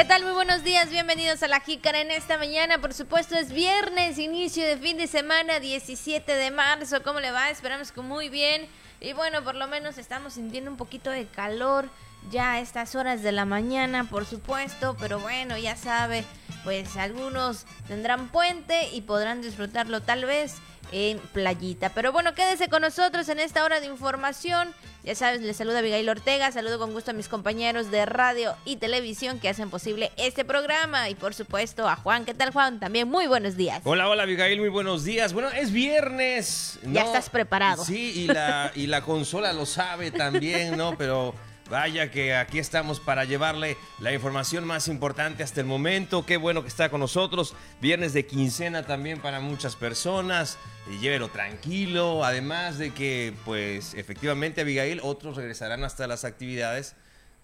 ¿Qué tal? Muy buenos días, bienvenidos a La Jícara en esta mañana. Por supuesto, es viernes, inicio de fin de semana, 17 de marzo. ¿Cómo le va? Esperamos que muy bien. Y bueno, por lo menos estamos sintiendo un poquito de calor ya a estas horas de la mañana, por supuesto. Pero bueno, ya sabe, pues algunos tendrán puente y podrán disfrutarlo tal vez en playita. Pero bueno, quédese con nosotros en esta hora de información. Ya sabes, les saluda Abigail Ortega, saludo con gusto a mis compañeros de radio y televisión que hacen posible este programa y por supuesto a Juan. ¿Qué tal Juan? También muy buenos días. Hola, hola Abigail, muy buenos días. Bueno, es viernes. Ya estás preparado. Sí, y la, y la consola lo sabe también, ¿no? Pero... Vaya que aquí estamos para llevarle la información más importante hasta el momento. Qué bueno que está con nosotros. Viernes de quincena también para muchas personas. Y llévelo tranquilo. Además de que, pues, efectivamente, Abigail, otros regresarán hasta las actividades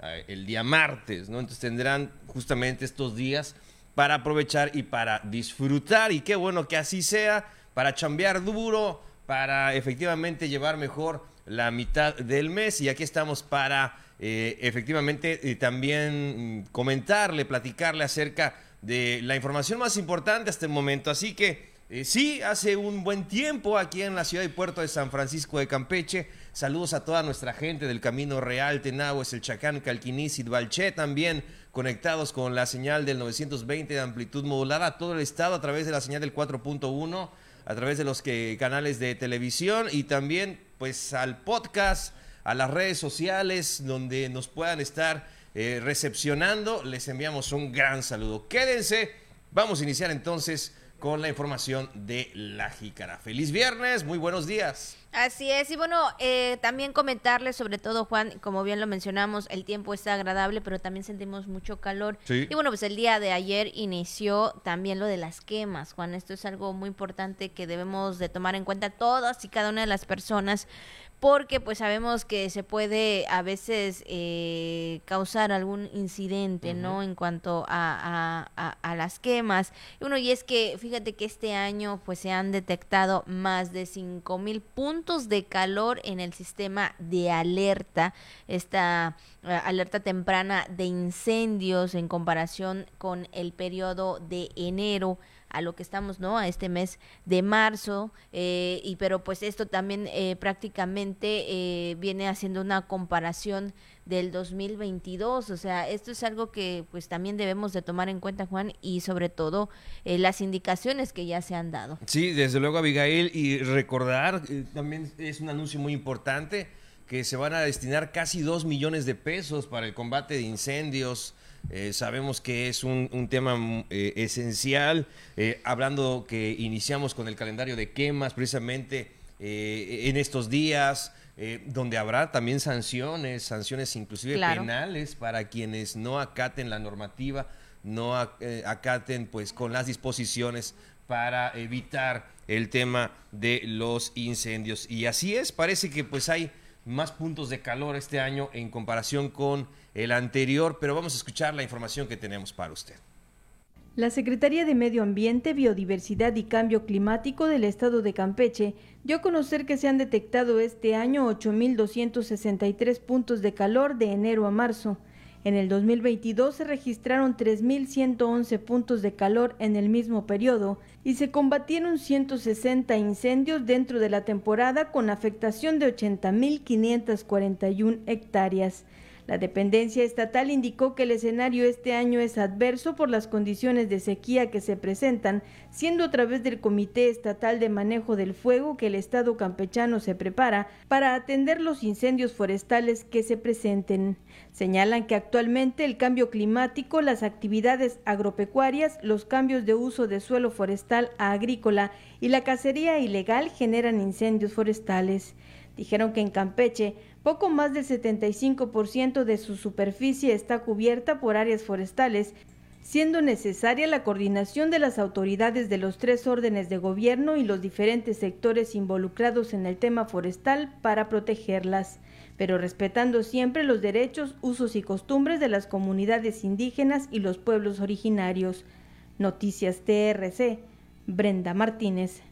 eh, el día martes, ¿no? Entonces tendrán justamente estos días para aprovechar y para disfrutar. Y qué bueno que así sea, para chambear duro, para efectivamente llevar mejor la mitad del mes. Y aquí estamos para eh, efectivamente eh, también mm, comentarle, platicarle acerca de la información más importante hasta el momento. Así que eh, sí, hace un buen tiempo aquí en la ciudad y puerto de San Francisco de Campeche. Saludos a toda nuestra gente del Camino Real, Tenahues, El Chacán, Calquiní, Balché también conectados con la señal del 920 de amplitud modulada a todo el estado a través de la señal del 4.1, a través de los que, canales de televisión y también pues al podcast a las redes sociales donde nos puedan estar eh, recepcionando. Les enviamos un gran saludo. Quédense. Vamos a iniciar entonces con la información de la jícara. Feliz viernes, muy buenos días. Así es, y bueno, eh, también comentarles, sobre todo Juan, como bien lo mencionamos, el tiempo está agradable, pero también sentimos mucho calor. Y bueno, pues el día de ayer inició también lo de las quemas, Juan. Esto es algo muy importante que debemos de tomar en cuenta todas y cada una de las personas porque pues sabemos que se puede a veces eh, causar algún incidente, ¿no? En cuanto a, a, las quemas. Uno, y es que fíjate que este año pues se han detectado más de cinco mil puntos de calor en el sistema de alerta, esta eh, alerta temprana de incendios en comparación con el periodo de enero a lo que estamos, ¿no? A este mes de marzo, eh, y pero pues esto también eh, prácticamente eh, viene haciendo una comparación del 2022, o sea, esto es algo que pues también debemos de tomar en cuenta, Juan, y sobre todo las indicaciones que ya se han dado. Sí, desde luego, Abigail, y recordar, también es un anuncio muy importante, que se van a destinar casi dos millones de pesos para el combate de incendios, eh, sabemos que es un, tema mm, eh, esencial, eh, hablando que iniciamos con el calendario de quemas precisamente en estos días, donde habrá también sanciones, sanciones inclusive penales para quienes no acaten la normativa, no acaten pues con las disposiciones para evitar el tema de los incendios. Y así es, parece que pues hay más puntos de calor este año en comparación con el anterior, pero vamos a escuchar la información que tenemos para usted. La Secretaría de Medio Ambiente, Biodiversidad y Cambio Climático del Estado de Campeche dio a conocer que se han detectado este año 8.263 puntos de calor de enero a marzo. En el 2022 se registraron 3.111 puntos de calor en el mismo periodo y se combatieron 160 incendios dentro de la temporada con afectación de 80.541 hectáreas. La dependencia estatal indicó que el escenario este año es adverso por las condiciones de sequía que se presentan, siendo a través del Comité Estatal de Manejo del Fuego que el Estado campechano se prepara para atender los incendios forestales que se presenten. Señalan que actualmente el cambio climático, las actividades agropecuarias, los cambios de uso de suelo forestal a agrícola y la cacería ilegal generan incendios forestales. Dijeron que en Campeche poco más del 75% de su superficie está cubierta por áreas forestales, siendo necesaria la coordinación de las autoridades de los tres órdenes de gobierno y los diferentes sectores involucrados en el tema forestal para protegerlas, pero respetando siempre los derechos, usos y costumbres de las comunidades indígenas y los pueblos originarios. Noticias TRC, Brenda Martínez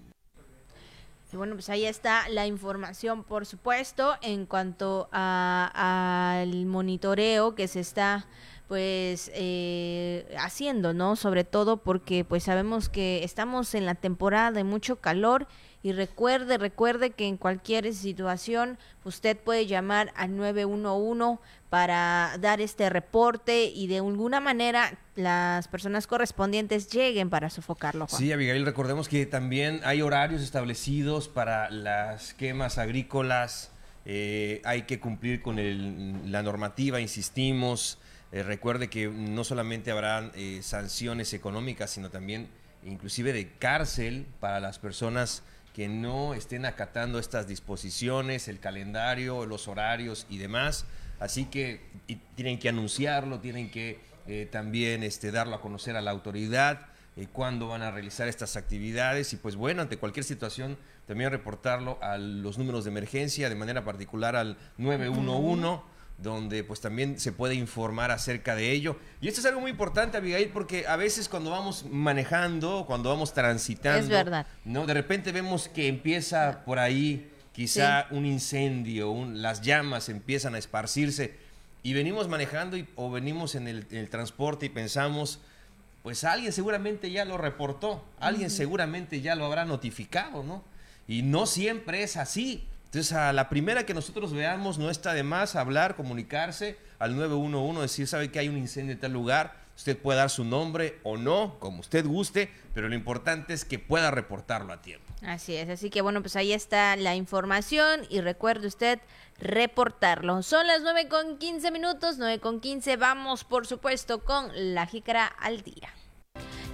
bueno, pues ahí está la información, por supuesto, en cuanto al monitoreo que se está pues eh, haciendo, ¿no? Sobre todo porque pues sabemos que estamos en la temporada de mucho calor y recuerde, recuerde que en cualquier situación usted puede llamar al 911 para dar este reporte y de alguna manera las personas correspondientes lleguen para sofocarlo. Sí, Abigail, recordemos que también hay horarios establecidos para las quemas agrícolas, eh, hay que cumplir con la normativa, insistimos. Eh, recuerde que no solamente habrán eh, sanciones económicas, sino también inclusive de cárcel para las personas que no estén acatando estas disposiciones, el calendario, los horarios y demás. Así que tienen que anunciarlo, tienen que eh, también este, darlo a conocer a la autoridad, eh, cuándo van a realizar estas actividades y pues bueno, ante cualquier situación también reportarlo a los números de emergencia, de manera particular al 911 donde pues también se puede informar acerca de ello. Y esto es algo muy importante, Abigail, porque a veces cuando vamos manejando, cuando vamos transitando, ¿no? De repente vemos que empieza por ahí quizá un incendio, las llamas empiezan a esparcirse y venimos manejando o venimos en el, transporte y pensamos, pues alguien seguramente ya lo reportó, alguien seguramente ya lo habrá notificado, ¿no? Y no siempre es así. Entonces, a la primera que nosotros veamos, no está de más hablar, comunicarse al 911, decir, sabe que hay un incendio en tal lugar, usted puede dar su nombre o no, como usted guste, pero lo importante es que pueda reportarlo a tiempo. Así es, así que bueno, pues ahí está la información y recuerde usted reportarlo. Son las 9 con 15 minutos, 9 con 15, vamos por supuesto con la jícara al día.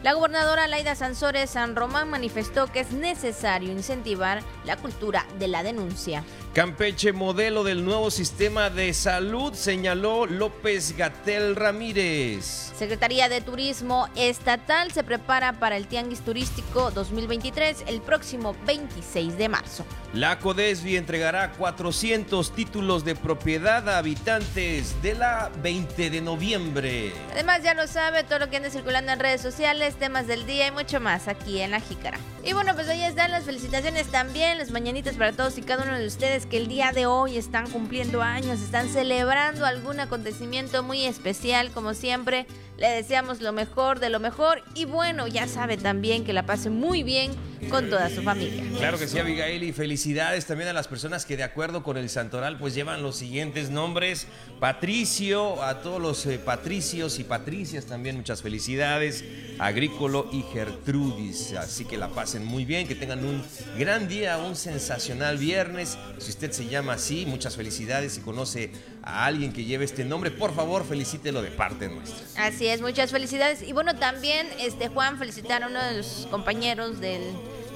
La gobernadora Laida Sansores San Román manifestó que es necesario incentivar la cultura de la denuncia. Campeche, modelo del nuevo sistema de salud, señaló López Gatel Ramírez. Secretaría de Turismo Estatal se prepara para el Tianguis Turístico 2023 el próximo 26 de marzo. La CODESBI entregará 400 títulos de propiedad a habitantes de la 20 de noviembre. Además, ya lo sabe, todo lo que anda circulando en redes sociales, temas del día y mucho más aquí en La Jícara. Y bueno, pues ahí están las felicitaciones también, las mañanitas para todos y cada uno de ustedes que el día de hoy están cumpliendo años, están celebrando algún acontecimiento muy especial, como siempre. Le deseamos lo mejor de lo mejor y bueno, ya sabe también que la pase muy bien con toda su familia. Claro que sí, Abigail, y felicidades también a las personas que de acuerdo con el santoral pues llevan los siguientes nombres. Patricio, a todos los eh, patricios y patricias también muchas felicidades. Agrícolo y Gertrudis, así que la pasen muy bien, que tengan un gran día, un sensacional viernes. Usted se llama así, muchas felicidades y conoce a alguien que lleve este nombre, por favor felicítelo de parte nuestra. Así es, muchas felicidades. Y bueno, también este Juan felicitar a uno de los compañeros del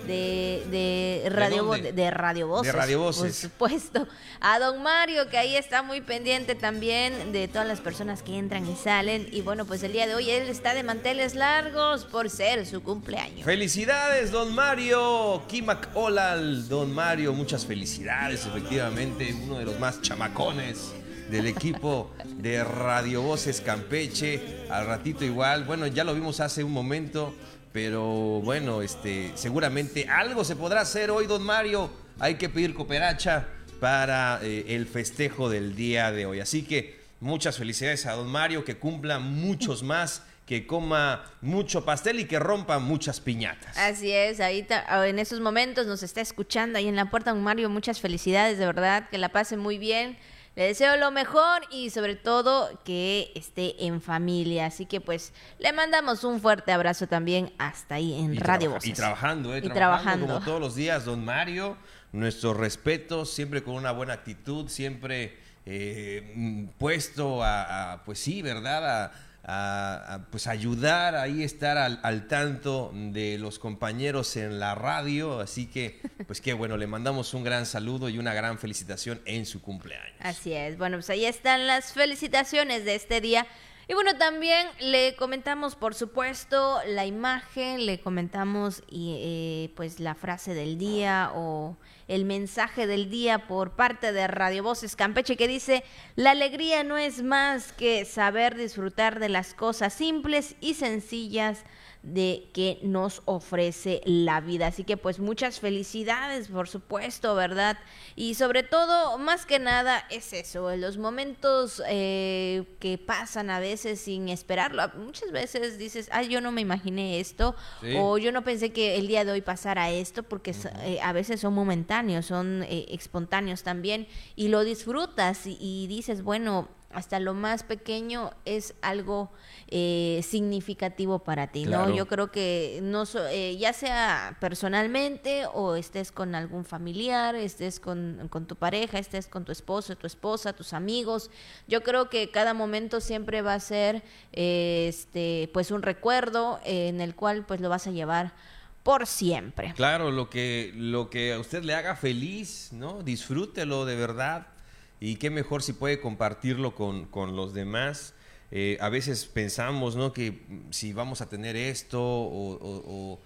de, de Radio ¿De, de, Radio Voces. De Radio Voces. Por supuesto. A don Mario, que ahí está muy pendiente también de todas las personas que entran y salen. Y bueno, pues el día de hoy él está de manteles largos por ser su cumpleaños. Felicidades, don Mario. Kimak Olal, don Mario, muchas felicidades, efectivamente, uno de los más chamacones del equipo de Radio Voces Campeche. Al ratito igual, bueno, ya lo vimos hace un momento, pero bueno, este, seguramente algo se podrá hacer hoy, don Mario. Hay que pedir cooperacha para eh, el festejo del día de hoy. Así que muchas felicidades a don Mario, que cumpla muchos más que coma mucho pastel y que rompa muchas piñatas. Así es, ahí en esos momentos nos está escuchando ahí en la puerta don Mario, muchas felicidades, de verdad, que la pase muy bien. Le deseo lo mejor y sobre todo que esté en familia. Así que pues le mandamos un fuerte abrazo también hasta ahí en Radio Voces. Y trabajando, ¿eh? Y trabajando, como todos los días, don Mario. Nuestro respeto, siempre con una buena actitud, siempre eh, puesto a, pues sí, ¿verdad? A, a, pues ayudar ahí estar al, tanto de los compañeros en la radio. Así que, pues qué bueno, le mandamos un gran saludo y una gran felicitación en su cumpleaños. Así es, bueno, pues ahí están las felicitaciones de este día. Y bueno, también le comentamos, por supuesto, la imagen, le comentamos y, eh, pues la frase del día o el mensaje del día por parte de Radio Voces Campeche que dice, la alegría no es más que saber disfrutar de las cosas simples y sencillas de que nos ofrece la vida. Así que pues muchas felicidades, por supuesto, ¿verdad? Y sobre todo, más que nada, es eso, los momentos eh, que pasan a veces sin esperarlo. Muchas veces dices, ay, yo no me imaginé esto, o yo no pensé que el día de hoy pasara esto, porque eh, a veces son momentáneos, son eh, espontáneos también, y lo disfrutas y, y dices, bueno, hasta lo más pequeño es algo eh, significativo para ti, ¿no? Yo creo que no eh, ya sea personalmente o estés con algún familiar, estés con, tu pareja, estés con tu esposo, tu esposa, tus amigos, yo creo que cada momento siempre va a ser este pues un recuerdo en el cual pues lo vas a llevar por siempre. Claro, lo que lo que a usted le haga feliz, ¿no? Disfrútelo de verdad y qué mejor si puede compartirlo con, los demás. Eh, a veces pensamos ¿no? que si vamos a tener esto o,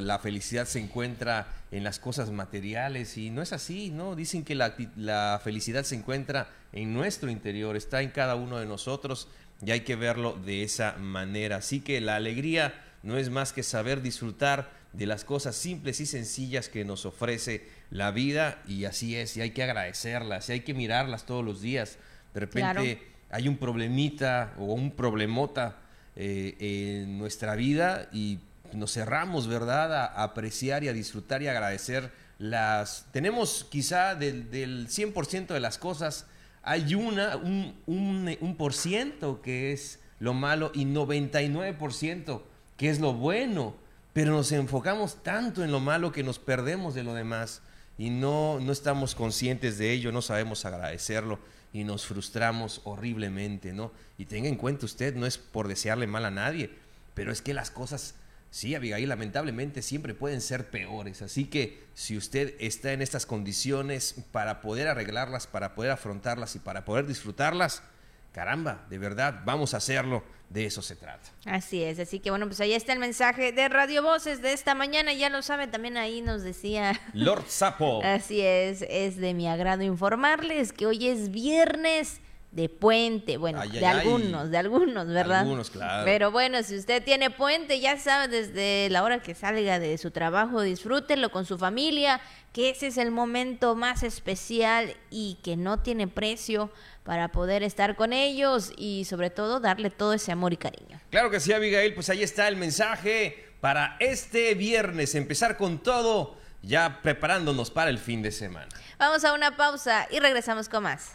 la felicidad se encuentra en las cosas materiales y no es así, ¿no? Dicen que la, la, felicidad se encuentra en nuestro interior, está en cada uno de nosotros y hay que verlo de esa manera. Así que la alegría no es más que saber disfrutar de las cosas simples y sencillas que nos ofrece la vida y así es, y hay que agradecerlas, y hay que mirarlas todos los días. De repente hay un problemita o un problemota eh, en nuestra vida y nos cerramos, ¿verdad?, a, apreciar y a disfrutar y agradecer las... Tenemos quizá del, del 100% de las cosas, hay una, un, un, un por ciento que es lo malo y 99% que es lo bueno, pero nos enfocamos tanto en lo malo que nos perdemos de lo demás y no, no estamos conscientes de ello, no sabemos agradecerlo y nos frustramos horriblemente, ¿no? Y tenga en cuenta usted, no es por desearle mal a nadie, pero es que las cosas, sí, Abigail, lamentablemente siempre pueden ser peores. Así que si usted está en estas condiciones para poder arreglarlas, para poder afrontarlas y para poder disfrutarlas, caramba, de verdad, vamos a hacerlo. De eso se trata. Así es, así que bueno, pues ahí está el mensaje de Radio Voces de esta mañana, ya lo sabe, también ahí nos decía Lord Sapo. así es, es de mi agrado informarles que hoy es viernes de puente, bueno, de algunos, de algunos, ¿verdad? Algunos, claro. Pero bueno, si usted tiene puente, ya sabe, desde la hora que salga de su trabajo, disfrútenlo con su familia, que ese es el momento más especial y que no tiene precio para poder estar con ellos y sobre todo darle todo ese amor y cariño. Claro que sí, Abigail, pues ahí está el mensaje para este viernes, empezar con todo, ya preparándonos para el fin de semana. Vamos a una pausa y regresamos con más.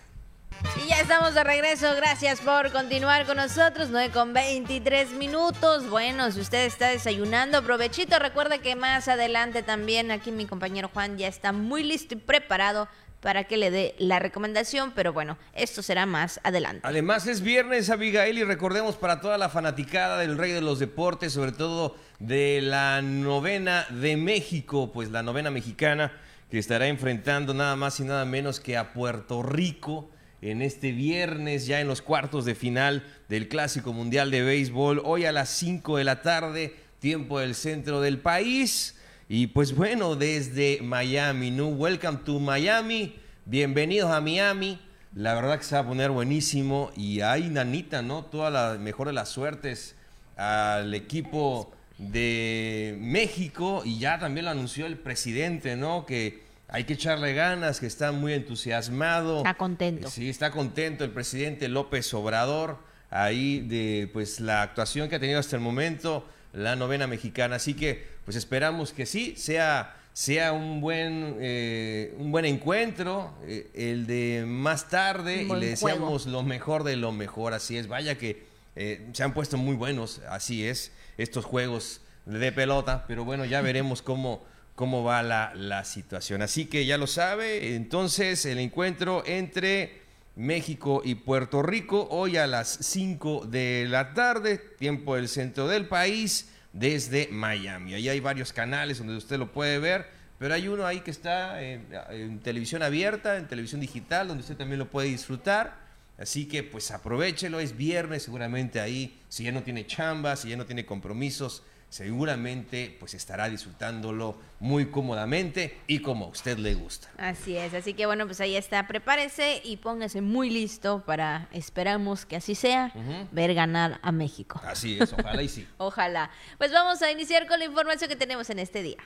Y ya estamos de regreso, gracias por continuar con nosotros, 9 con 23 minutos. Bueno, si usted está desayunando, provechito, recuerde que más adelante también aquí mi compañero Juan ya está muy listo y preparado para que le dé la recomendación, pero bueno, esto será más adelante. Además es viernes, Abigail, y recordemos para toda la fanaticada del Rey de los Deportes, sobre todo de la novena de México, pues la novena mexicana que estará enfrentando nada más y nada menos que a Puerto Rico en este viernes, ya en los cuartos de final del Clásico Mundial de Béisbol, hoy a las 5 de la tarde, tiempo del centro del país. Y pues bueno, desde Miami, ¿no? Welcome to Miami, bienvenidos a Miami. La verdad que se va a poner buenísimo y hay nanita, ¿no? Toda la mejor de las suertes al equipo de México y ya también lo anunció el presidente, ¿no? Que hay que echarle ganas, que está muy entusiasmado. Está contento. Sí, está contento el presidente López Obrador ahí de pues la actuación que ha tenido hasta el momento la novena mexicana. Así que pues esperamos que sí sea sea un buen eh, un buen encuentro eh, el de más tarde y le deseamos lo mejor de lo mejor. Así es. Vaya que eh, se han puesto muy buenos. Así es estos juegos de pelota. Pero bueno ya veremos cómo cómo va la, situación. Así que ya lo sabe, entonces el encuentro entre México y Puerto Rico hoy a las 5 de la tarde, tiempo del centro del país, desde Miami. Ahí hay varios canales donde usted lo puede ver, pero hay uno ahí que está en, televisión abierta, en televisión digital, donde usted también lo puede disfrutar. Así que pues aprovechelo, es viernes seguramente ahí, si ya no tiene chamba, si ya no tiene compromisos, seguramente pues estará disfrutándolo muy cómodamente y como a usted le gusta. Así es, así que bueno, pues ahí está, prepárese y póngase muy listo para, esperamos que así sea, ver ganar a México. Así es, ojalá y sí. ojalá. Pues vamos a iniciar con la información que tenemos en este día.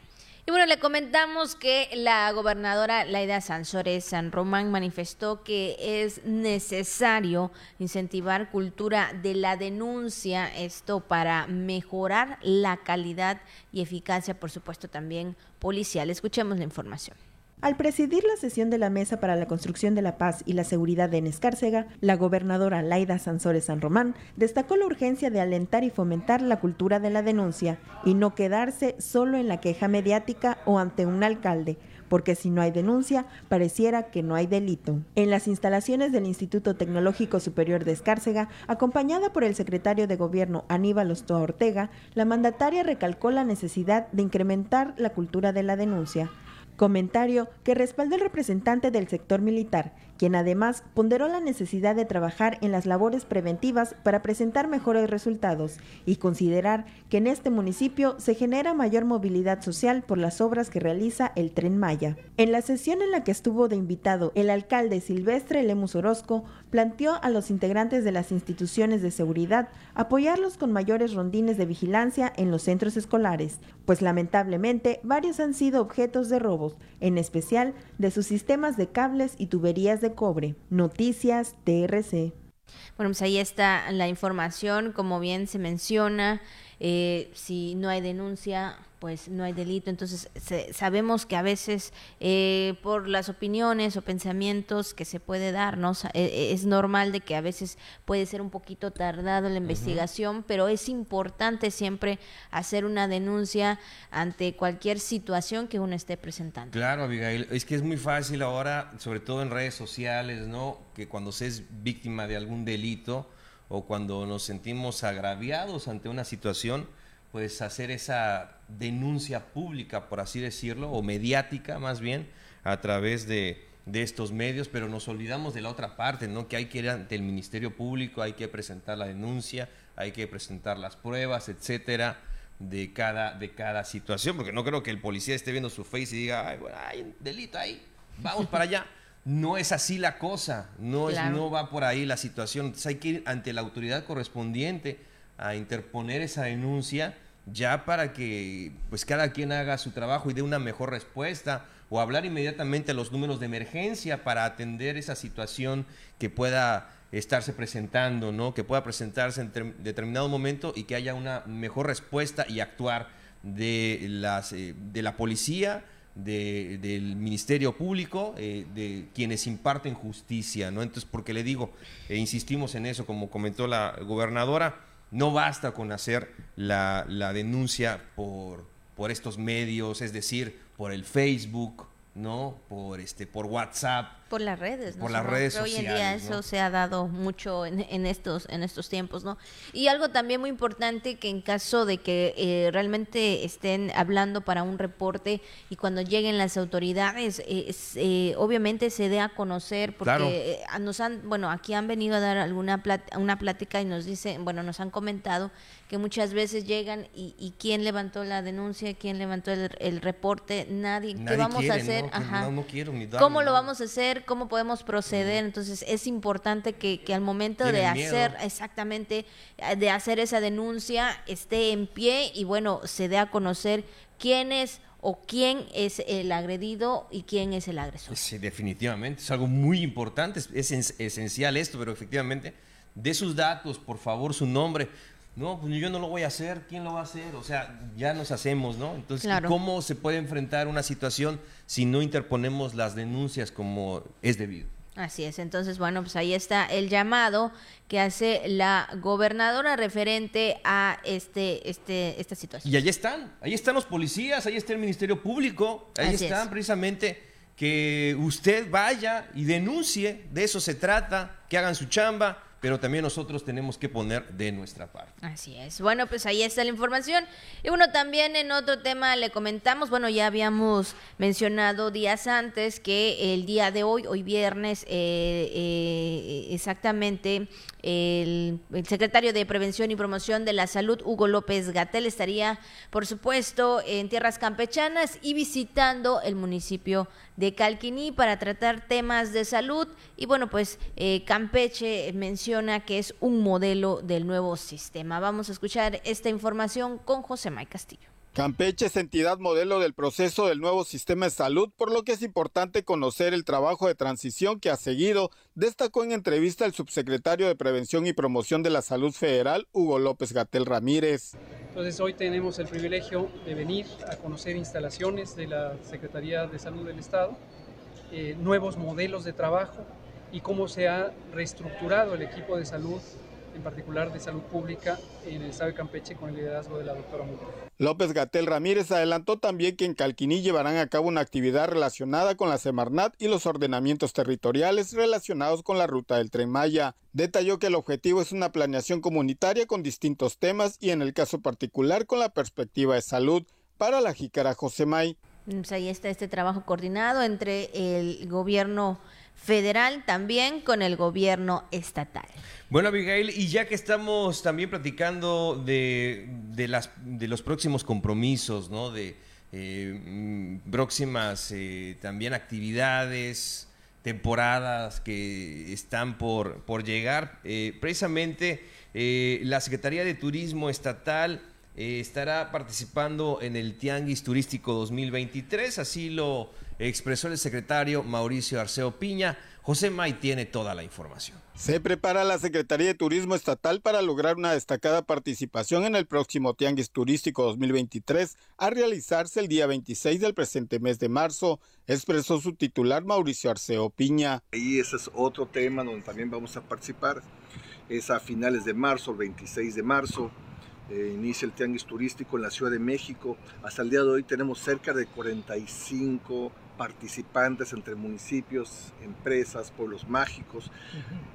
Y bueno, le comentamos que la gobernadora Laida Sansores San Román manifestó que es necesario incentivar cultura de la denuncia, esto para mejorar la calidad y eficacia, por supuesto, también policial. Escuchemos la información. Al presidir la sesión de la Mesa para la Construcción de la Paz y la Seguridad en Escárcega, la gobernadora Laida Sansores San Román destacó la urgencia de alentar y fomentar la cultura de la denuncia y no quedarse solo en la queja mediática o ante un alcalde, porque si no hay denuncia, pareciera que no hay delito. En las instalaciones del Instituto Tecnológico Superior de Escárcega, acompañada por el secretario de Gobierno Aníbal Ostoa Ortega, la mandataria recalcó la necesidad de incrementar la cultura de la denuncia comentario que respaldó el representante del sector militar, quien además ponderó la necesidad de trabajar en las labores preventivas para presentar mejores resultados y considerar que en este municipio se genera mayor movilidad social por las obras que realiza el tren Maya. En la sesión en la que estuvo de invitado el alcalde Silvestre Lemus Orozco planteó a los integrantes de las instituciones de seguridad apoyarlos con mayores rondines de vigilancia en los centros escolares, pues lamentablemente varios han sido objetos de robos, en especial de sus sistemas de cables y tuberías de cobre. Noticias TRC. Bueno, pues ahí está la información, como bien se menciona, eh, si no hay denuncia, pues no hay delito. Entonces sabemos que a veces eh, por las opiniones o pensamientos que se puede darnos, eh, es normal de que a veces puede ser un poquito tardado la investigación, pero es importante siempre hacer una denuncia ante cualquier situación que uno esté presentando. Claro, Abigail, es que es muy fácil ahora, sobre todo en redes sociales, ¿no? Que cuando se es víctima de algún delito o cuando nos sentimos agraviados ante una situación, pues hacer esa denuncia pública, por así decirlo, o mediática más bien, a través de, estos medios, pero nos olvidamos de la otra parte, ¿no? Que hay que ir ante el Ministerio Público, hay que presentar la denuncia, hay que presentar las pruebas, etcétera, de cada, de cada situación, porque no creo que el policía esté viendo su face y diga, ay, bueno, hay un delito ahí, vamos para allá. No es así la cosa, no, es, no va por ahí la situación. Entonces hay que ir ante la autoridad correspondiente a interponer esa denuncia ya para que pues cada quien haga su trabajo y dé una mejor respuesta o hablar inmediatamente a los números de emergencia para atender esa situación que pueda estarse presentando, ¿no? Que pueda presentarse en determinado momento y que haya una mejor respuesta y actuar de las eh, de la policía, del Ministerio Público, eh, de quienes imparten justicia, ¿no? Entonces, porque le digo, e insistimos en eso, como comentó la gobernadora, no basta con hacer la, denuncia por, por estos medios, es decir, por el Facebook, ¿no? Por este, por WhatsApp. Por las redes, ¿no? Por las redes sociales. Hoy en día eso se ha dado mucho en, estos, en estos tiempos, ¿no? Y algo también muy importante que en caso de que eh, realmente estén hablando para un reporte y cuando lleguen las autoridades, eh, obviamente se dé a conocer porque eh, nos han, bueno, aquí han venido a dar alguna una plática y nos dicen, bueno, nos han comentado que muchas veces llegan y, quién levantó la denuncia, quién levantó el, reporte, nadie. ¿Qué vamos a hacer? Ajá. No, quiero, ¿Cómo lo vamos a hacer? ¿Cómo podemos proceder? Entonces es importante que, al momento de hacer, exactamente, eh, de hacer esa denuncia, esté en pie y bueno, se dé a conocer quién es o quién es el agredido y quién es el agresor. Sí, definitivamente, es algo muy importante, es, es esencial esto, pero efectivamente, de sus datos, por favor, su nombre, no, pues yo no lo voy a hacer, ¿quién lo va a hacer? O sea, ya nos hacemos, ¿no? Entonces, ¿cómo se puede enfrentar una situación si no interponemos las denuncias como es debido? Así es, entonces bueno, pues ahí está el llamado que hace la gobernadora referente a este, este, esta situación. Y ahí están, ahí están los policías, ahí está el Ministerio Público, ahí están precisamente que usted vaya y denuncie, de eso se trata, que hagan su chamba, pero también nosotros tenemos que poner de nuestra parte. Así es. Bueno, pues ahí está la información. Y bueno, también en otro tema le comentamos, bueno, ya habíamos mencionado días antes que el día de hoy, hoy viernes, eh, eh, exactamente, el, secretario de Prevención y Promoción de la Salud, Hugo López Gatel, estaría, por supuesto, en tierras campechanas y visitando el municipio de Calquiní para tratar temas de salud. Y bueno, pues eh, Campeche menciona que es un modelo del nuevo sistema. Vamos a escuchar esta información con José May Castillo. Campeche es entidad modelo del proceso del nuevo sistema de salud, por lo que es importante conocer el trabajo de transición que ha seguido, destacó en entrevista el subsecretario de Prevención y Promoción de la Salud Federal, Hugo López Gatel Ramírez. Entonces hoy tenemos el privilegio de venir a conocer instalaciones de la Secretaría de Salud del Estado, eh, nuevos modelos de trabajo y cómo se ha reestructurado el equipo de salud en particular de salud pública en el estado de Campeche con el liderazgo de la doctora Muto. López Gatel Ramírez adelantó también que en Calquiní llevarán a cabo una actividad relacionada con la Semarnat y los ordenamientos territoriales relacionados con la ruta del Tren Maya. Detalló que el objetivo es una planeación comunitaria con distintos temas y en el caso particular con la perspectiva de salud para la jícara Josemay. Pues ahí está este trabajo coordinado entre el gobierno federal también con el gobierno estatal. Bueno, Abigail, y ya que estamos también platicando de, las, de los próximos compromisos, ¿no? De eh, mm, próximas eh, también actividades, temporadas que están por, por llegar, eh, precisamente la Secretaría de Turismo Estatal estará participando en el Tianguis Turístico 2023, así lo expresó el secretario Mauricio Arceo Piña. José May tiene toda la información. Se prepara la Secretaría de Turismo Estatal para lograr una destacada participación en el próximo Tianguis Turístico 2023 a realizarse el día 26 del presente mes de marzo, expresó su titular Mauricio Arceo Piña. Y ese es otro tema donde también vamos a participar. Es a finales de marzo, el 26 de marzo. Eh, inicia el Tianguis Turístico en la Ciudad de México. Hasta el día de hoy tenemos cerca de 45 participantes entre municipios, empresas, pueblos mágicos.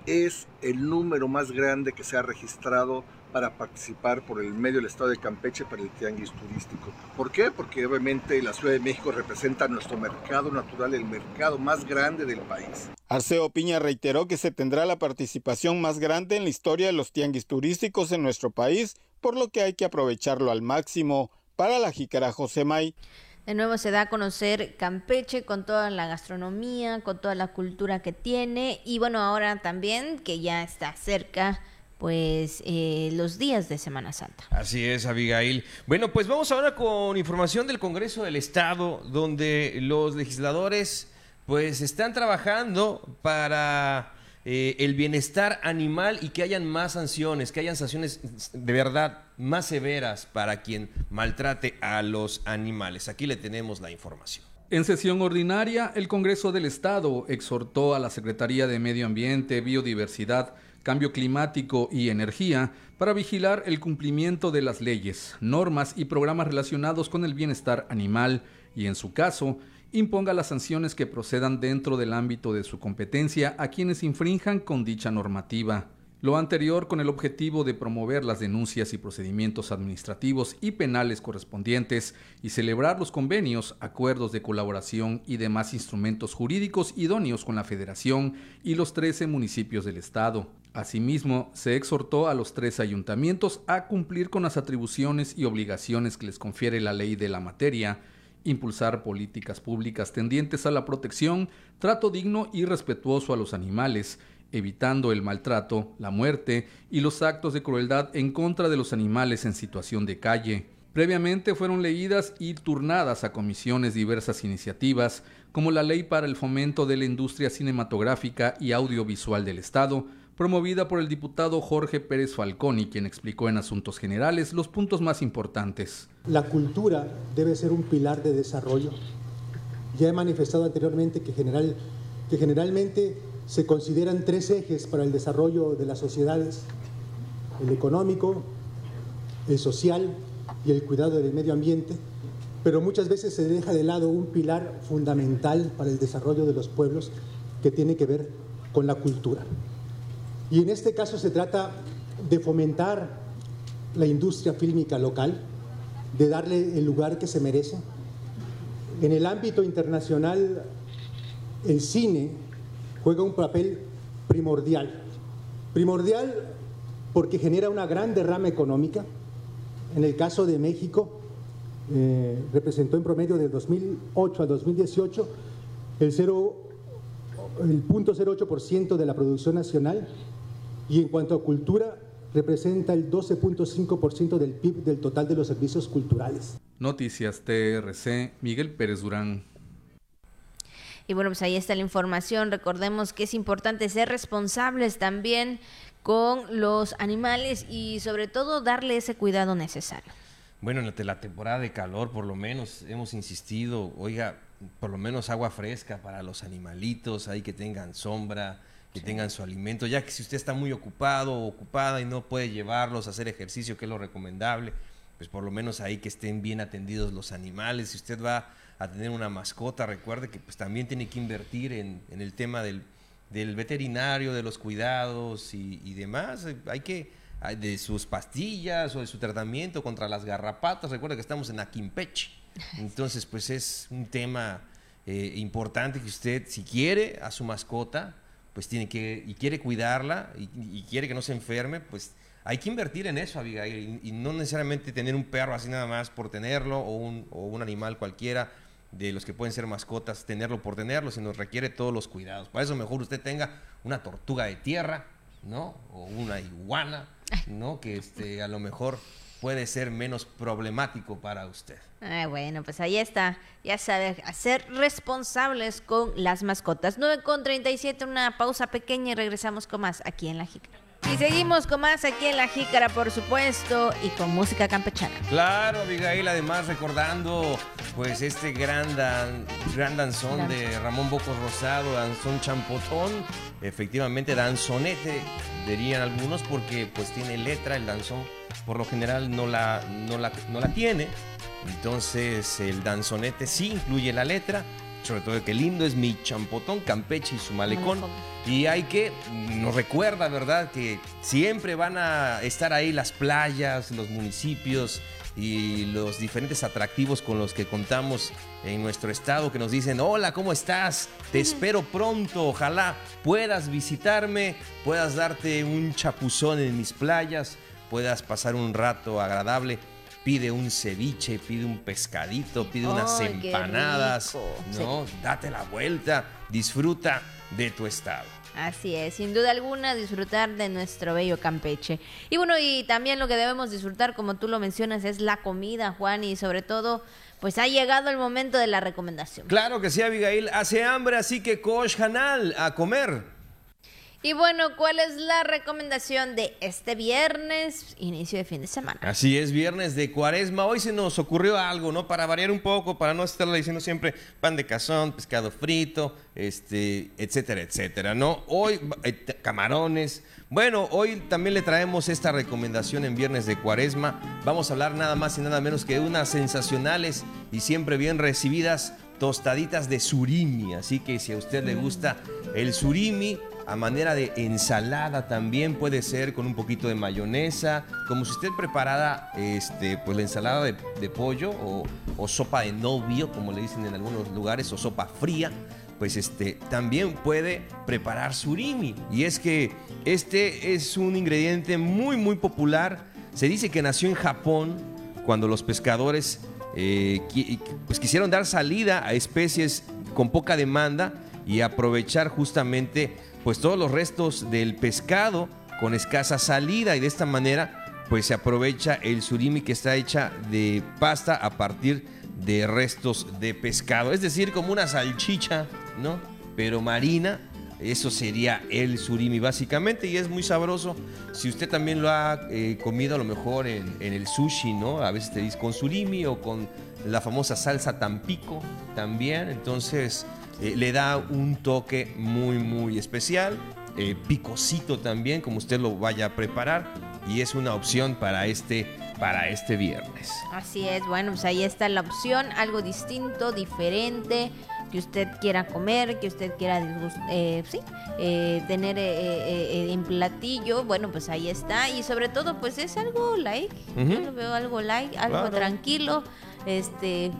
Es el número más grande que se ha registrado para participar por el medio del estado de Campeche para el tianguis turístico. ¿Por qué? Porque obviamente la Ciudad de México representa nuestro mercado natural, el mercado más grande del país. Arceo Piña reiteró que se tendrá la participación más grande en la historia de los tianguis turísticos en nuestro país, por lo que hay que aprovecharlo al máximo. Para la jícara José May. De nuevo se da a conocer Campeche con toda la gastronomía, con toda la cultura que tiene y bueno, ahora también que ya está cerca pues eh, los días de Semana Santa. Así es, Abigail. Bueno, pues vamos ahora con información del Congreso del Estado, donde los legisladores pues están trabajando para eh, el bienestar animal y que hayan más sanciones, que hayan sanciones de verdad más severas para quien maltrate a los animales. Aquí le tenemos la información. En sesión ordinaria, el Congreso del Estado exhortó a la Secretaría de Medio Ambiente, Biodiversidad, Cambio Climático y Energía para vigilar el cumplimiento de las leyes, normas y programas relacionados con el bienestar animal y, en su caso, imponga las sanciones que procedan dentro del ámbito de su competencia a quienes infrinjan con dicha normativa. Lo anterior con el objetivo de promover las denuncias y procedimientos administrativos y penales correspondientes y celebrar los convenios, acuerdos de colaboración y demás instrumentos jurídicos idóneos con la Federación y los 13 municipios del Estado. Asimismo, se exhortó a los tres ayuntamientos a cumplir con las atribuciones y obligaciones que les confiere la ley de la materia, impulsar políticas públicas tendientes a la protección, trato digno y respetuoso a los animales, evitando el maltrato, la muerte y los actos de crueldad en contra de los animales en situación de calle. Previamente fueron leídas y turnadas a comisiones diversas iniciativas, como la Ley para el Fomento de la Industria Cinematográfica y Audiovisual del Estado, promovida por el diputado Jorge Pérez Falconi, quien explicó en Asuntos Generales los puntos más importantes. La cultura debe ser un pilar de desarrollo. Ya he manifestado anteriormente que, que generalmente se consideran tres ejes para el desarrollo de las sociedades, el económico, el social y el cuidado del medio ambiente, pero muchas veces se deja de lado un pilar fundamental para el desarrollo de los pueblos que tiene que ver con la cultura. Y en este caso se trata de fomentar la industria fílmica local, de darle el lugar que se merece. En el ámbito internacional, el cine juega un papel primordial. Primordial porque genera una gran derrama económica. En el caso de México, eh, representó en promedio del 2008 al 2018 el, 0, el 0.08% de la producción nacional y en cuanto a cultura, representa el 12.5% del PIB del total de los servicios culturales. Noticias TRC, Miguel Pérez Durán. Y bueno, pues ahí está la información. Recordemos que es importante ser responsables también con los animales y sobre todo darle ese cuidado necesario. Bueno, en la temporada de calor por lo menos hemos insistido, oiga, por lo menos agua fresca para los animalitos, ahí que tengan sombra, que tengan su alimento, ya que si usted está muy ocupado o ocupada y no puede llevarlos a hacer ejercicio, que es lo recomendable, pues por lo menos ahí que estén bien atendidos los animales. Si usted va a tener una mascota, recuerde que pues también tiene que invertir en, el tema del, veterinario, de los cuidados y, demás. Hay que, de sus pastillas o de su tratamiento contra las garrapatas. Recuerde que estamos en Aquimpeche. Entonces, pues es un tema eh, importante que usted, si quiere a su mascota, pues tiene que, y quiere cuidarla y, quiere que no se enferme, pues hay que invertir en eso, Abigail, y, no necesariamente tener un perro así nada más por tenerlo o un, o un animal cualquiera de los que pueden ser mascotas, tenerlo por tenerlo, sino requiere todos los cuidados. Para eso mejor usted tenga una tortuga de tierra, ¿no? O una iguana, ¿no? Que este, a lo mejor puede ser menos problemático para usted. Ah, bueno, pues ahí está. Ya sabe, hacer responsables con las mascotas. 9 con 37, una pausa pequeña y regresamos con más aquí en La Jícara. Y seguimos con más aquí en La Jícara, por supuesto, y con música campechana. Claro, Abigail, además recordando pues este gran, gran danzón de Ramón Bocos Rosado, danzón champotón, efectivamente danzonete, dirían algunos, porque pues tiene letra el danzón, por lo general no la, no la, no la tiene, entonces el danzonete sí incluye la letra, sobre todo que lindo es mi champotón, Campeche y su malecón. Y hay que, nos recuerda, ¿verdad? Que siempre van a estar ahí las playas, los municipios y los diferentes atractivos con los que contamos en nuestro estado que nos dicen, hola, ¿cómo estás? Te espero pronto, ojalá puedas visitarme, puedas darte un chapuzón en mis playas, puedas pasar un rato agradable pide un ceviche, pide un pescadito, pide unas empanadas, ¿no? Date la vuelta, disfruta de tu estado. Así es, sin duda alguna disfrutar de nuestro bello Campeche. Y bueno, y también lo que debemos disfrutar, como tú lo mencionas, es la comida, Juan, y sobre todo, pues ha llegado el momento de la recomendación. Claro que sí, Abigail, hace hambre, así que Kosh Hanal, a comer. Y bueno, ¿cuál es la recomendación de este viernes, inicio de fin de semana? Así es, viernes de cuaresma. Hoy se nos ocurrió algo, ¿no? Para variar un poco, para no estarle diciendo siempre pan de cazón, pescado frito, este, etcétera, etcétera, ¿no? Hoy, eh, camarones. Bueno, hoy también le traemos esta recomendación en viernes de cuaresma. Vamos a hablar nada más y nada menos que de unas sensacionales y siempre bien recibidas tostaditas de surimi. Así que si a usted le gusta el surimi, a manera de ensalada también puede ser con un poquito de mayonesa, como si usted preparada este, pues la ensalada de, pollo o, sopa de novio, como le dicen en algunos lugares, o sopa fría, pues este, también puede preparar surimi. Y es que este es un ingrediente muy muy popular. Se dice que nació en Japón cuando los pescadores eh, pues quisieron dar salida a especies con poca demanda y aprovechar justamente pues todos los restos del pescado con escasa salida y de esta manera pues se aprovecha el surimi que está hecha de pasta a partir de restos de pescado, es decir, como una salchicha, ¿no? Pero marina, eso sería el surimi básicamente y es muy sabroso. Si usted también lo ha eh, comido a lo mejor en, el sushi, ¿no? A veces te dice con surimi o con la famosa salsa tampico también, entonces eh, le da un toque muy, muy especial. Eh, picosito también, como usted lo vaya a preparar. Y es una opción para este, para este viernes. Así es, bueno, pues ahí está la opción, algo distinto, diferente, que usted quiera comer, que usted quiera eh, sí, eh, tener eh, en platillo, bueno, pues ahí está. Y sobre todo, pues es algo like, yo lo veo algo like, algo tranquilo, este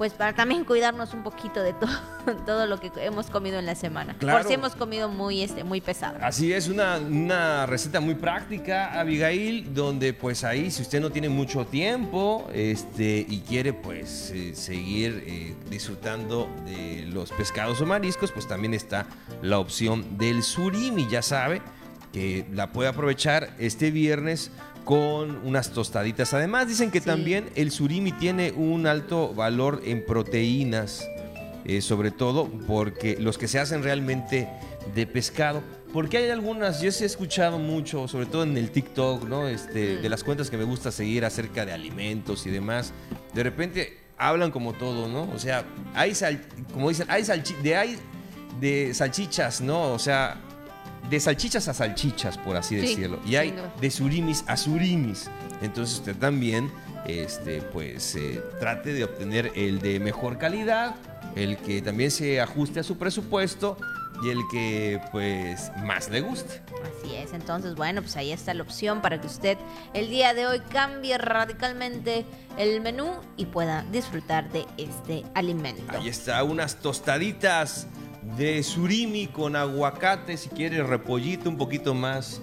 pues para también cuidarnos un poquito de todo, todo lo que hemos comido en la semana. Por si hemos comido muy, este, muy pesado. Así es, una, una receta muy práctica, Abigail, donde pues ahí si usted no tiene mucho tiempo este, y quiere pues eh, seguir eh, disfrutando de los pescados o mariscos, pues también está la opción del surimi, ya sabe que la puede aprovechar este viernes con unas tostaditas. Además dicen que también el surimi tiene un alto valor en proteínas, eh, sobre todo porque los que se hacen realmente de pescado. Porque hay algunas, yo sí he escuchado mucho, sobre todo en el TikTok, ¿no? Este, De las cuentas que me gusta seguir acerca de alimentos y demás. De repente hablan como todo, ¿no? O sea, hay sal, como dicen, hay de hay de salchichas, ¿no? O sea, de salchichas a salchichas, por así decirlo. Y hay de surimis a surimis. Entonces usted también, este, pues, eh, trate de obtener el de mejor calidad, el que también se ajuste a su presupuesto y el que pues más le guste. Así es, entonces bueno, pues ahí está la opción para que usted el día de hoy cambie radicalmente el menú y pueda disfrutar de este alimento. Ahí está, unas tostaditas de surimi con aguacate, si quieres repollito un poquito más.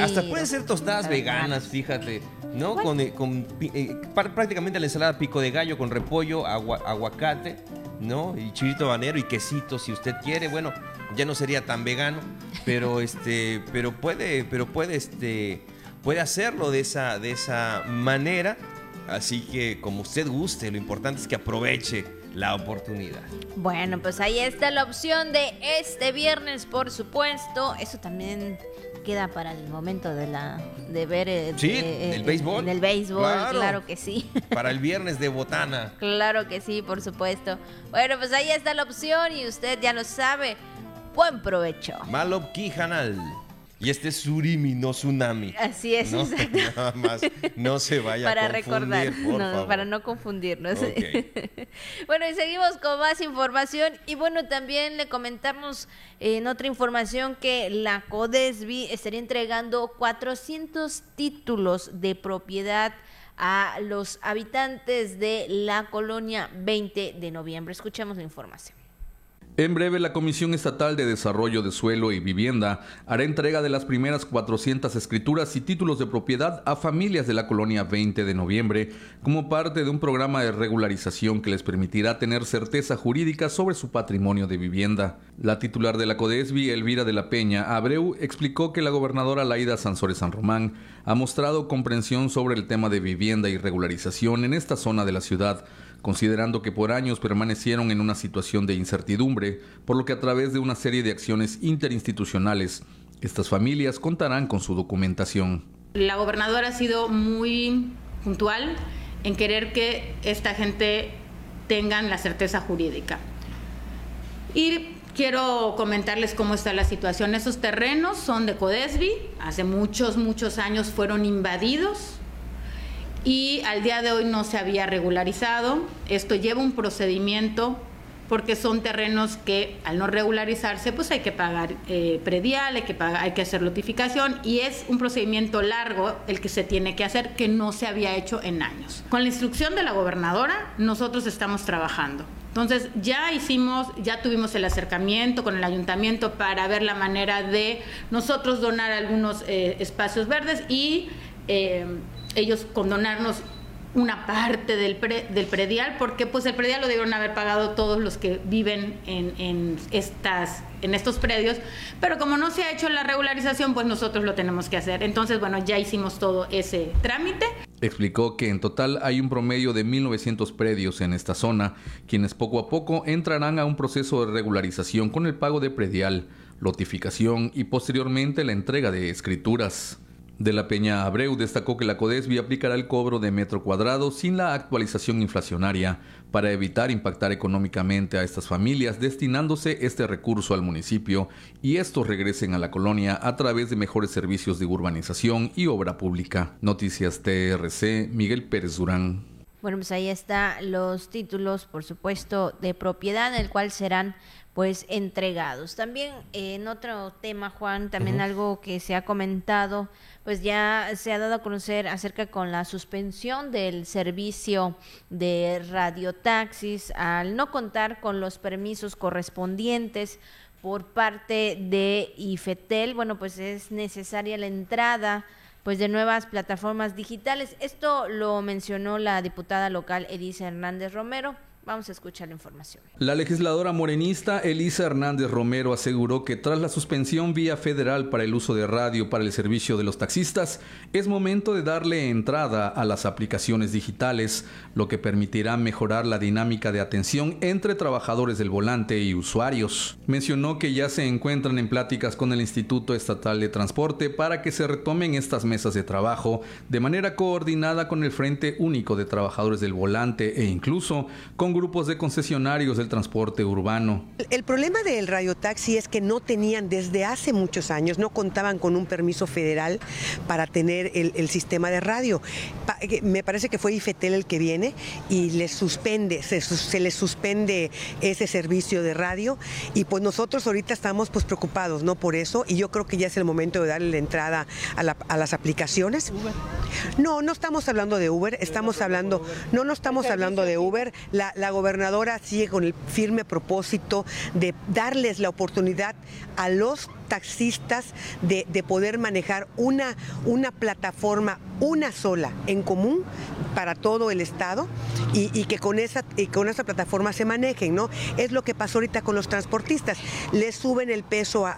Hasta pueden ser tostadas veganas, fíjate. ¿No? Con, eh, eh, prácticamente la ensalada pico de gallo con repollo, aguacate, ¿no? Y chilito banero y quesito si usted quiere. Bueno, ya no sería tan vegano, pero este, pero puede, pero puede este, puede hacerlo de esa, de esa manera. Así que como usted guste, lo importante es que aproveche la oportunidad. Bueno, pues ahí está la opción de este viernes, por supuesto. Eso también queda para el momento de la de ver el, sí, eh, el béisbol. el béisbol, claro. que sí. Para el viernes de botana. claro que sí, por supuesto. Bueno, pues ahí está la opción y usted ya lo sabe. Buen provecho. Malop Kijanal. Y este es surimi, no tsunami. Así es, ¿no? Nada más, no se vaya para a confundir, recordar, no, para no confundirnos. bueno, y seguimos con más información. Y bueno, también le comentamos en otra información que la CODESBI estaría entregando 400 títulos de propiedad a los habitantes de la colonia 20 de noviembre. Escuchemos la información. En breve, la Comisión Estatal de Desarrollo de Suelo y Vivienda hará entrega de las primeras 400 escrituras y títulos de propiedad a familias de la colonia 20 de noviembre como parte de un programa de regularización que les permitirá tener certeza jurídica sobre su patrimonio de vivienda. La titular de la CODESBI, Elvira de la Peña Abreu, explicó que la gobernadora Laida Sansores San Román ha mostrado comprensión sobre el tema de vivienda y regularización en esta zona de la ciudad considerando que por años permanecieron en una situación de incertidumbre, por lo que a través de una serie de acciones interinstitucionales, estas familias contarán con su documentación. La gobernadora ha sido muy puntual en querer que esta gente tengan la certeza jurídica. Y quiero comentarles cómo está la situación. Esos terrenos son de Codesbi, hace muchos, muchos años fueron invadidos y al día de hoy no se había regularizado. Esto lleva un procedimiento porque son terrenos que al no regularizarse pues hay que pagar eh, predial, hay que, pagar, hay que hacer notificación y es un procedimiento largo el que se tiene que hacer que no se había hecho en años. Con la instrucción de la gobernadora nosotros estamos trabajando. Entonces ya hicimos, ya tuvimos el acercamiento con el ayuntamiento para ver la manera de nosotros donar algunos eh, espacios verdes y eh, ellos condonarnos una parte del, del predial, porque pues el predial lo debieron haber pagado todos los que viven en, estas, en estos predios, pero como no se ha hecho la regularización, pues nosotros lo tenemos que hacer. Entonces, bueno, ya hicimos todo ese trámite. Explicó que en total hay un promedio de 1.900 predios en esta zona, quienes poco a poco entrarán a un proceso de regularización con el pago de predial, notificación y posteriormente la entrega de escrituras. De la Peña Abreu destacó que la CODESBI aplicará el cobro de metro cuadrado sin la actualización inflacionaria para evitar impactar económicamente a estas familias destinándose este recurso al municipio y estos regresen a la colonia a través de mejores servicios de urbanización y obra pública. Noticias TRC, Miguel Pérez Durán. Bueno, pues ahí están los títulos, por supuesto, de propiedad, en el cual serán pues entregados. También en otro tema, Juan, también algo que se ha comentado, pues ya se ha dado a conocer acerca con la suspensión del servicio de radiotaxis al no contar con los permisos correspondientes por parte de IFETEL, bueno, pues es necesaria la entrada pues de nuevas plataformas digitales. Esto lo mencionó la diputada local Elisa Hernández Romero Vamos a escuchar la información. La legisladora morenista Elisa Hernández Romero aseguró que tras la suspensión vía federal para el uso de radio para el servicio de los taxistas, es momento de darle entrada a las aplicaciones digitales, lo que permitirá mejorar la dinámica de atención entre trabajadores del volante y usuarios. Mencionó que ya se encuentran en pláticas con el Instituto Estatal de Transporte para que se retomen estas mesas de trabajo de manera coordinada con el Frente Único de Trabajadores del Volante e incluso con grupos de concesionarios del transporte urbano. El problema del radiotaxi es que no tenían desde hace muchos años, no contaban con un permiso federal para tener el, sistema de radio. Me parece que fue IFETEL el que viene y les suspende, se, se, les suspende ese servicio de radio y pues nosotros ahorita estamos pues preocupados, ¿no? Por eso y yo creo que ya es el momento de darle la entrada a, las aplicaciones. No, no estamos hablando de Uber, estamos hablando, no, no estamos hablando de Uber. La, la gobernadora sigue con el firme propósito de darles la oportunidad a los taxistas de, poder manejar una, una plataforma, una sola, en común para todo el Estado y, que con esa, con esa plataforma se manejen, ¿no? Es lo que pasó ahorita con los transportistas. Les suben el peso a,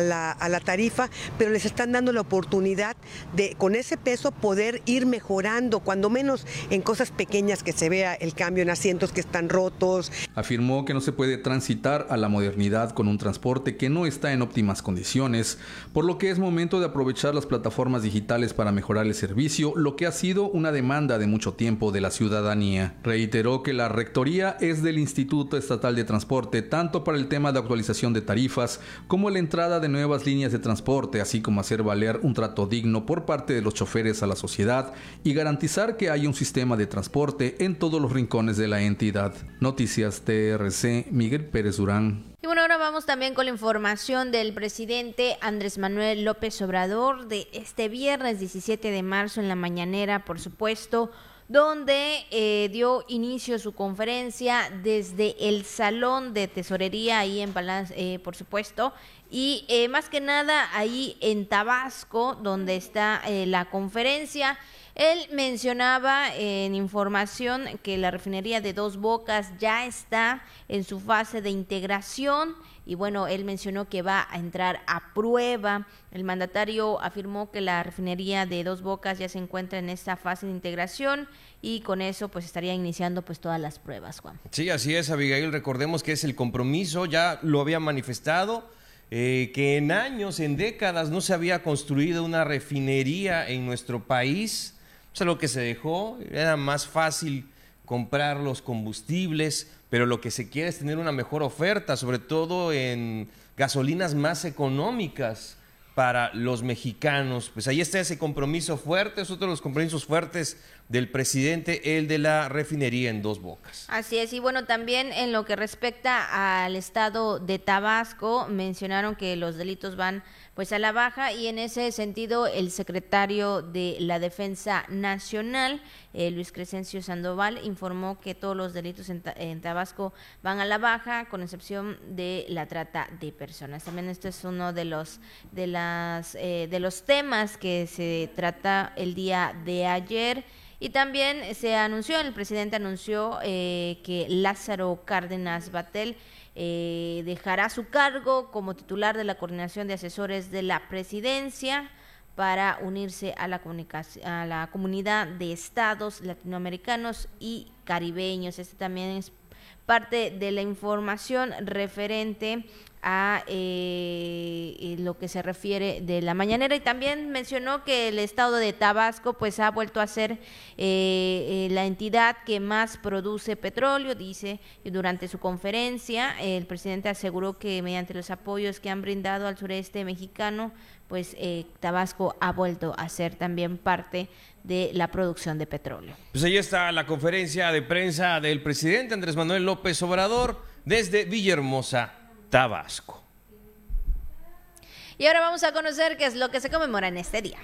la, a, la, tarifa, pero les están dando la oportunidad de con ese peso poder ir mejorando, cuando menos en cosas pequeñas que se vea el cambio en asientos que están rotos. Afirmó que no se puede transitar a la modernidad con un transporte que no está en óptimas condiciones, por lo que es momento de aprovechar las plataformas digitales para mejorar el servicio, lo que ha sido una demanda de mucho tiempo de la ciudadanía. Reiteró que la rectoría es del Instituto Estatal de Transporte, tanto para el tema de actualización de tarifas como la entrada de nuevas líneas de transporte, así como hacer valer un trato digno por parte de los choferes a la sociedad y garantizar que haya un sistema de transporte en todos los rincones de la entidad. Noticias TRC, Miguel Pérez Durán. Y bueno, ahora vamos también con la información del presidente Andrés Manuel López Obrador de este viernes 17 de marzo en la mañanera, por supuesto, donde eh, dio inicio su conferencia desde el Salón de Tesorería ahí en Palacio, eh, por supuesto, y eh, más que nada ahí en Tabasco, donde está la conferencia. Él mencionaba en información que la refinería de Dos Bocas ya está en su fase de integración y bueno, él mencionó que va a entrar a prueba. El mandatario afirmó que la refinería de Dos Bocas ya se encuentra en esta fase de integración y con eso pues estaría iniciando pues todas las pruebas, Juan. Sí, así es, Abigail. Recordemos que es el compromiso, ya lo había manifestado. Eh, que en años, en décadas, no se había construido una refinería en nuestro país o sea, lo que se dejó era más fácil comprar los combustibles, pero lo que se quiere es tener una mejor oferta, sobre todo en gasolinas más económicas para los mexicanos. Pues ahí está ese compromiso fuerte, es otro de los compromisos fuertes del presidente, el de la refinería en dos bocas. Así es, y bueno, también en lo que respecta al estado de Tabasco, mencionaron que los delitos van pues a la baja y en ese sentido el secretario de la Defensa Nacional, eh, Luis Crescencio Sandoval, informó que todos los delitos en, Tabasco van a la baja, con excepción de la trata de personas. También este es uno de los de las eh, de los temas que se trata el día de ayer. Y también se anunció, el presidente anunció eh, que Lázaro Cárdenas Batel eh, dejará su cargo como titular de la coordinación de asesores de la presidencia para unirse a la, a la comunidad de estados latinoamericanos y caribeños. Este también es parte de la información referente a eh, lo que se refiere de la mañanera y también mencionó que el estado de Tabasco pues ha vuelto a ser eh, la entidad que más produce petróleo dice durante su conferencia el presidente aseguró que mediante los apoyos que han brindado al sureste mexicano pues eh, Tabasco ha vuelto a ser también parte de la producción de petróleo. Pues ahí está la conferencia de prensa del presidente Andrés Manuel López Obrador desde Villahermosa, Tabasco. Y ahora vamos a conocer qué es lo que se conmemora en este día.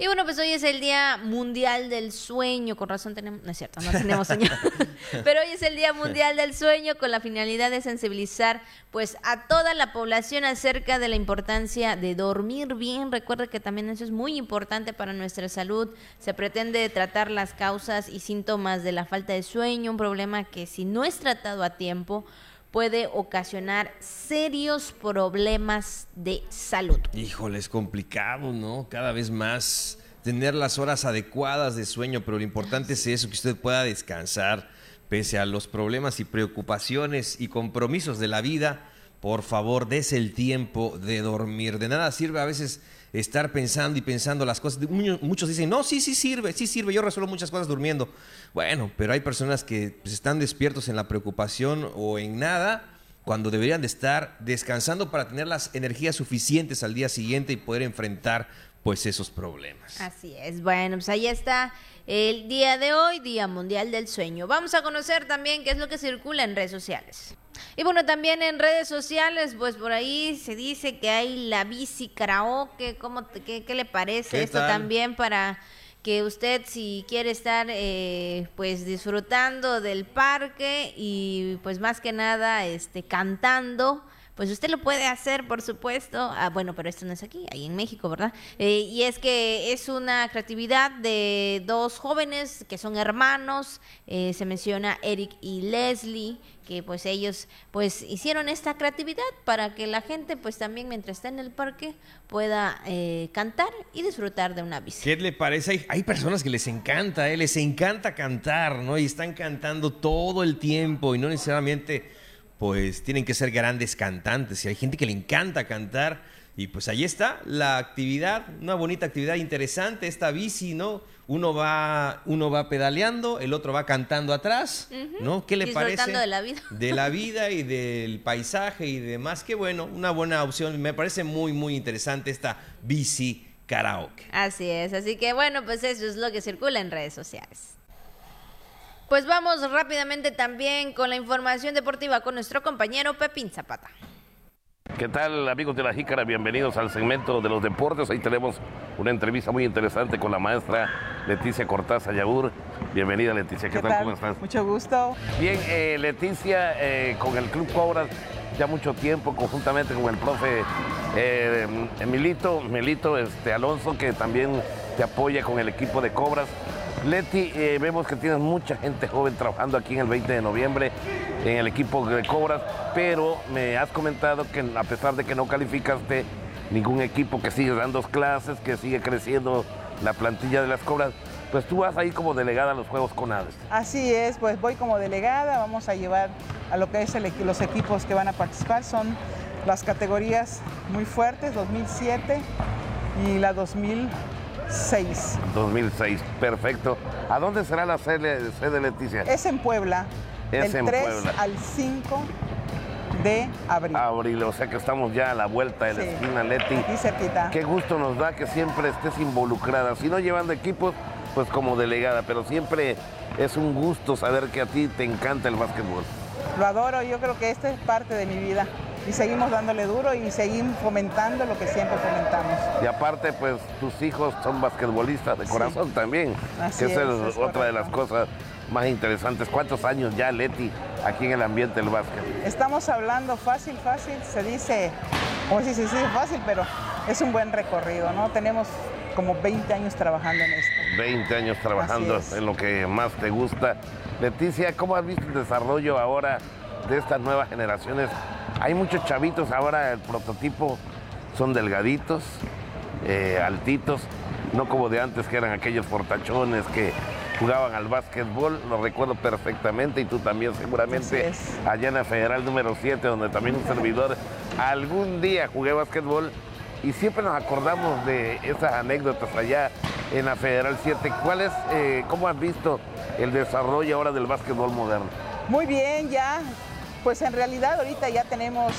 Y bueno, pues hoy es el Día Mundial del Sueño. Con razón tenemos, no es cierto, no tenemos sueño. Pero hoy es el Día Mundial del Sueño con la finalidad de sensibilizar pues a toda la población acerca de la importancia de dormir bien. Recuerda que también eso es muy importante para nuestra salud. Se pretende tratar las causas y síntomas de la falta de sueño, un problema que si no es tratado a tiempo puede ocasionar serios problemas de salud. Híjole, es complicado, ¿no? Cada vez más tener las horas adecuadas de sueño, pero lo importante es eso, que usted pueda descansar pese a los problemas y preocupaciones y compromisos de la vida. Por favor, des el tiempo de dormir. De nada sirve a veces estar pensando y pensando las cosas. Muchos dicen, no, sí, sí sirve, sí sirve, yo resuelvo muchas cosas durmiendo. Bueno, pero hay personas que pues, están despiertos en la preocupación o en nada cuando deberían de estar descansando para tener las energías suficientes al día siguiente y poder enfrentar pues esos problemas. Así es. Bueno, pues ahí está el día de hoy, Día Mundial del Sueño. Vamos a conocer también qué es lo que circula en redes sociales. Y bueno, también en redes sociales, pues por ahí se dice que hay la bici karaoke. ¿Cómo qué, le parece esto también para que usted si quiere estar eh, pues disfrutando del parque y pues más que nada este cantando pues usted lo puede hacer, por supuesto. Ah, bueno, pero esto no es aquí, ahí en México, ¿verdad? Eh, y es que es una creatividad de dos jóvenes que son hermanos, eh, se menciona Eric y Leslie, que pues ellos pues hicieron esta creatividad para que la gente pues también mientras está en el parque pueda eh, cantar y disfrutar de una bici. ¿Qué le parece? Hay, hay personas que les encanta, ¿eh? les encanta cantar, ¿no? Y están cantando todo el tiempo y no necesariamente pues tienen que ser grandes cantantes y hay gente que le encanta cantar y pues ahí está la actividad, una bonita actividad interesante, esta bici, ¿no? Uno va, uno va pedaleando, el otro va cantando atrás, ¿no? ¿Qué le parece? de la vida. De la vida y del paisaje y demás, que bueno, una buena opción, me parece muy, muy interesante esta bici karaoke. Así es, así que bueno, pues eso es lo que circula en redes sociales. Pues vamos rápidamente también con la información deportiva con nuestro compañero Pepín Zapata. ¿Qué tal amigos de la Jícara? Bienvenidos al segmento de los deportes. Ahí tenemos una entrevista muy interesante con la maestra Leticia Cortázar Yaur. Bienvenida Leticia, ¿qué, tal? ¿Cómo estás? Mucho gusto. Bien, eh, Leticia, eh, con el Club Cobras ya mucho tiempo, conjuntamente con el profe eh, Emilito, Milito este, Alonso, que también te apoya con el equipo de Cobras. Leti, eh, vemos que tienes mucha gente joven trabajando aquí en el 20 de noviembre en el equipo de Cobras, pero me has comentado que a pesar de que no calificaste ningún equipo que sigue dando clases, que sigue creciendo la plantilla de las Cobras, pues tú vas ahí como delegada a los Juegos Conades. Así es, pues voy como delegada, vamos a llevar a lo que es los equipos que van a participar, son las categorías muy fuertes, 2007 y la 2000 2006. 2006, perfecto. ¿A dónde será la sede, sede Leticia? Es en Puebla. Es del en 3 Puebla. al 5 de abril. Abril, o sea que estamos ya a la vuelta de la esquina, Leti. Aquí cerquita. Qué gusto nos da que siempre estés involucrada. Si no llevando equipos, pues como delegada, pero siempre es un gusto saber que a ti te encanta el básquetbol. Lo adoro, yo creo que esta es parte de mi vida y seguimos dándole duro y seguimos fomentando lo que siempre fomentamos. Y aparte, pues tus hijos son basquetbolistas de corazón también, que esa es, otra de las cosas más interesantes. ¿Cuántos años ya, Leti, aquí en el ambiente del básquet? Estamos hablando fácil, fácil, se dice, como si se dice fácil, pero es un buen recorrido, ¿no? Tenemos como 20 años trabajando en esto. 20 años trabajando en lo que más te gusta. Leticia, ¿cómo has visto el desarrollo ahora de estas nuevas generaciones hay muchos chavitos ahora, el prototipo son delgaditos, eh, altitos, no como de antes que eran aquellos portachones que jugaban al básquetbol, lo recuerdo perfectamente y tú también seguramente allá en la Federal número 7, donde también un servidor algún día jugué básquetbol y siempre nos acordamos de esas anécdotas allá en la Federal 7. ¿Cuál es, eh, cómo has visto el desarrollo ahora del básquetbol moderno? Muy bien, ya, pues en realidad ahorita ya tenemos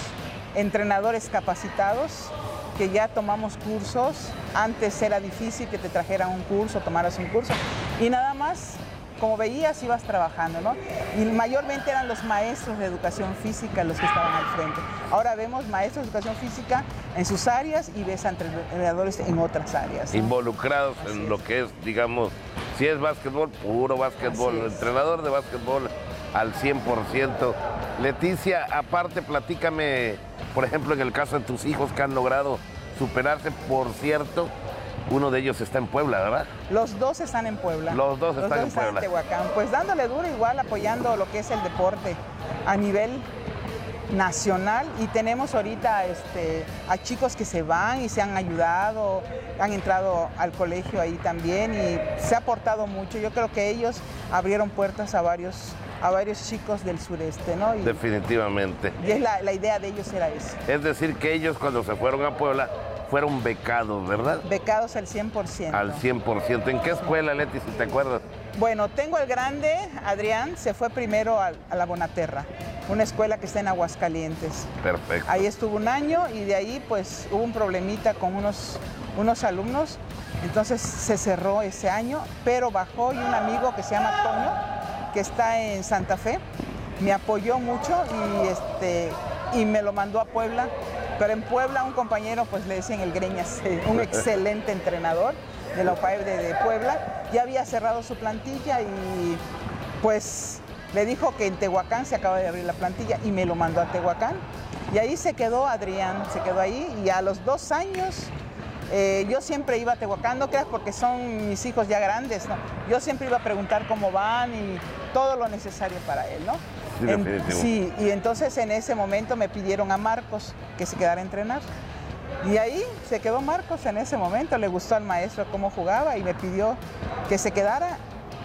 entrenadores capacitados que ya tomamos cursos. Antes era difícil que te trajeran un curso, tomaras un curso. Y nada más, como veías, ibas trabajando, ¿no? Y mayormente eran los maestros de educación física los que estaban al frente. Ahora vemos maestros de educación física en sus áreas y ves a entrenadores en otras áreas. Involucrados en lo que es, digamos, si es básquetbol, puro básquetbol, entrenador de básquetbol al 100%. Leticia, aparte, platícame, por ejemplo, en el caso de tus hijos que han logrado superarse, por cierto, uno de ellos está en Puebla, ¿verdad? Los dos están en Puebla. Los dos están en Puebla. Tehuacán. Pues dándole duro igual, apoyando lo que es el deporte a nivel nacional y tenemos ahorita este, a chicos que se van y se han ayudado, han entrado al colegio ahí también y se ha aportado mucho. Yo creo que ellos abrieron puertas a varios a varios chicos del sureste, ¿no? Definitivamente. Y es la, la idea de ellos era eso. Es decir, que ellos cuando se fueron a Puebla fueron becados, ¿verdad? Becados al 100%. Al 100%. ¿En qué escuela, Leti, si te acuerdas? Bueno, tengo el grande, Adrián, se fue primero a, la Bonaterra, una escuela que está en Aguascalientes. Perfecto. Ahí estuvo un año y de ahí pues hubo un problemita con unos, unos alumnos, entonces se cerró ese año, pero bajó y un amigo que se llama Toño, que está en Santa Fe, me apoyó mucho y, este, y me lo mandó a Puebla pero en Puebla un compañero, pues le decían el Greñas, un excelente entrenador de la UPAEB de, Puebla, ya había cerrado su plantilla y pues le dijo que en Tehuacán se acaba de abrir la plantilla y me lo mandó a Tehuacán. Y ahí se quedó Adrián, se quedó ahí y a los dos años eh, yo siempre iba a Tehuacán, no creas porque son mis hijos ya grandes, ¿no? Yo siempre iba a preguntar cómo van y todo lo necesario para él, ¿no? Sí, y entonces en ese momento me pidieron a Marcos que se quedara a entrenar. Y ahí se quedó Marcos en ese momento, le gustó al maestro cómo jugaba y me pidió que se quedara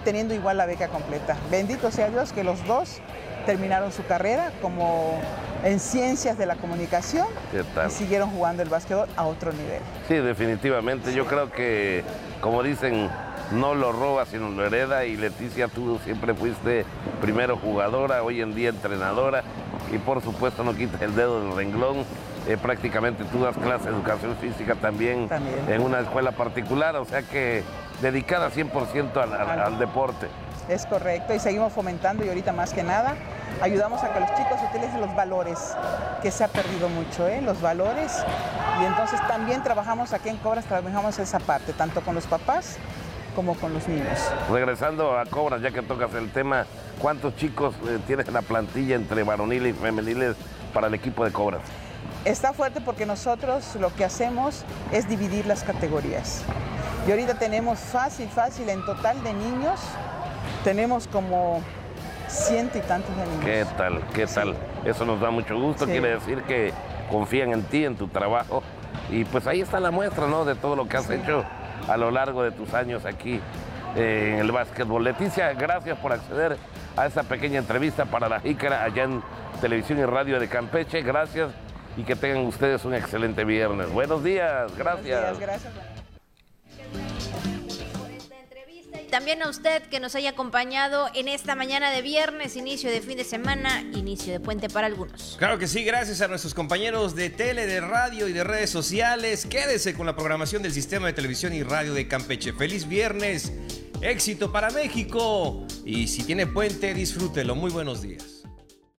teniendo igual la beca completa. Bendito sea Dios que los dos terminaron su carrera como en ciencias de la comunicación y siguieron jugando el básquetbol a otro nivel. Sí, definitivamente. Yo creo que, como dicen, no lo roba, sino lo hereda. Y Leticia, tú siempre fuiste primero jugadora, hoy en día entrenadora. Y por supuesto no quites el dedo del renglón. Eh, prácticamente tú das clases de educación física también, en una escuela particular, o sea que dedicada 100% al deporte. Es correcto, y seguimos fomentando y ahorita más que nada ayudamos a que los chicos utilicen los valores, que se ha perdido mucho, ¿eh? los valores. Y entonces también trabajamos aquí en Cobras, trabajamos esa parte, tanto con los papás como con los niños. Regresando a Cobras, ya que tocas el tema, ¿cuántos chicos eh, tienes en la plantilla entre varoniles y femeniles para el equipo de Cobras? Está fuerte porque nosotros lo que hacemos es dividir las categorías. Y ahorita tenemos fácil, fácil, en total de niños, tenemos como ciento y tantos de niños. ¿Qué tal? ¿Qué tal? Eso nos da mucho gusto, quiere decir que confían en ti, en tu trabajo. Y pues ahí está la muestra, ¿no? De todo lo que has hecho a lo largo de tus años aquí eh, en el básquetbol. Leticia, gracias por acceder a esta pequeña entrevista para la Jícara allá en Televisión y Radio de Campeche. Gracias y que tengan ustedes un excelente viernes. Buenos días, gracias. Buenos días, gracias. También a usted que nos haya acompañado en esta mañana de viernes, inicio de fin de semana, inicio de puente para algunos. Claro que sí, gracias a nuestros compañeros de tele, de radio y de redes sociales. Quédese con la programación del sistema de televisión y radio de Campeche. Feliz viernes, éxito para México y si tiene puente, disfrútelo. Muy buenos días.